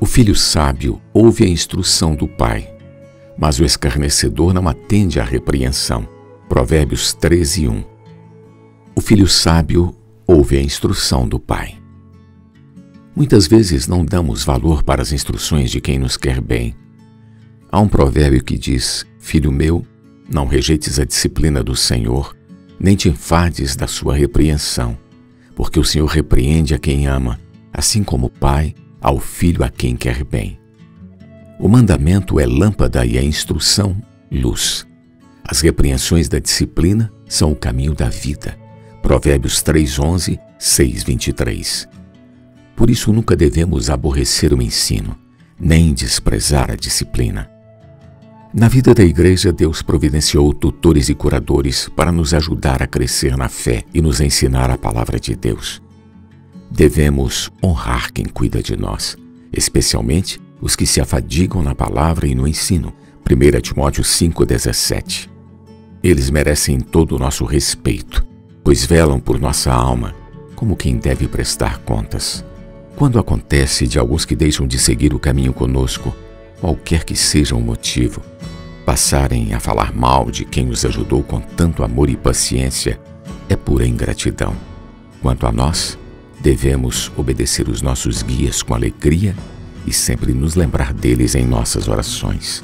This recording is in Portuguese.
O filho sábio ouve a instrução do pai, mas o escarnecedor não atende à repreensão. Provérbios 13, 1. O filho sábio ouve a instrução do pai. Muitas vezes não damos valor para as instruções de quem nos quer bem. Há um provérbio que diz: Filho meu, não rejeites a disciplina do Senhor, nem te enfades da sua repreensão, porque o Senhor repreende a quem ama, assim como o pai ao filho a quem quer bem. O mandamento é lâmpada e a instrução, luz. As repreensões da disciplina são o caminho da vida. Provérbios 3:11, 6:23. Por isso nunca devemos aborrecer o ensino, nem desprezar a disciplina. Na vida da igreja, Deus providenciou tutores e curadores para nos ajudar a crescer na fé e nos ensinar a palavra de Deus. Devemos honrar quem cuida de nós, especialmente os que se afadigam na palavra e no ensino. 1 Timóteo 5,17. Eles merecem todo o nosso respeito, pois velam por nossa alma, como quem deve prestar contas. Quando acontece de alguns que deixam de seguir o caminho conosco, qualquer que seja o motivo, passarem a falar mal de quem os ajudou com tanto amor e paciência é pura ingratidão. Quanto a nós, devemos obedecer os nossos guias com alegria e sempre nos lembrar deles em nossas orações.